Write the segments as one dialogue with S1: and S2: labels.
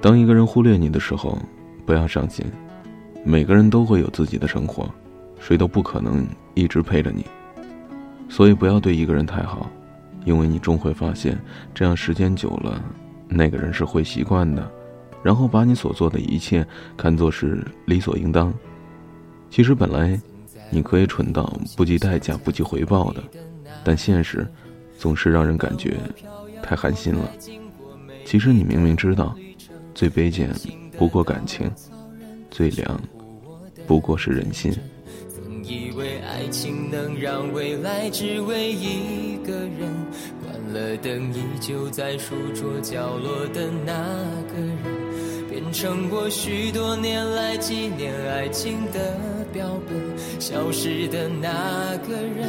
S1: 当一个人忽略你的时候，不要伤心。每个人都会有自己的生活，谁都不可能一直陪着你。所以不要对一个人太好，因为你终会发现，这样时间久了，那个人是会习惯的，然后把你所做的一切看作是理所应当。其实本来，你可以蠢到不计代价、不计回报的，但现实，总是让人感觉太寒心了。其实你明明知道，最卑贱不过感情，最凉不过是人心。
S2: 曾以为爱情能让未来只为一个人，关了灯依旧在书桌角落的那个人，变成我许多年来纪念爱情的标本。消失的那个人，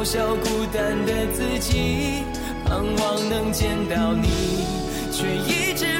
S2: 嘲笑孤单的自己。盼望能见到你，却一直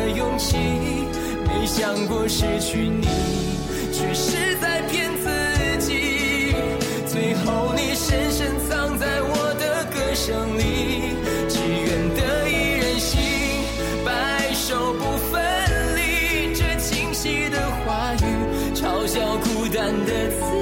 S2: 的勇气。没想过失去你，却是在骗自己。最后你深深藏在我的歌声里，只愿得一人心，白首不分离。这清晰的话语嘲笑孤单的自己。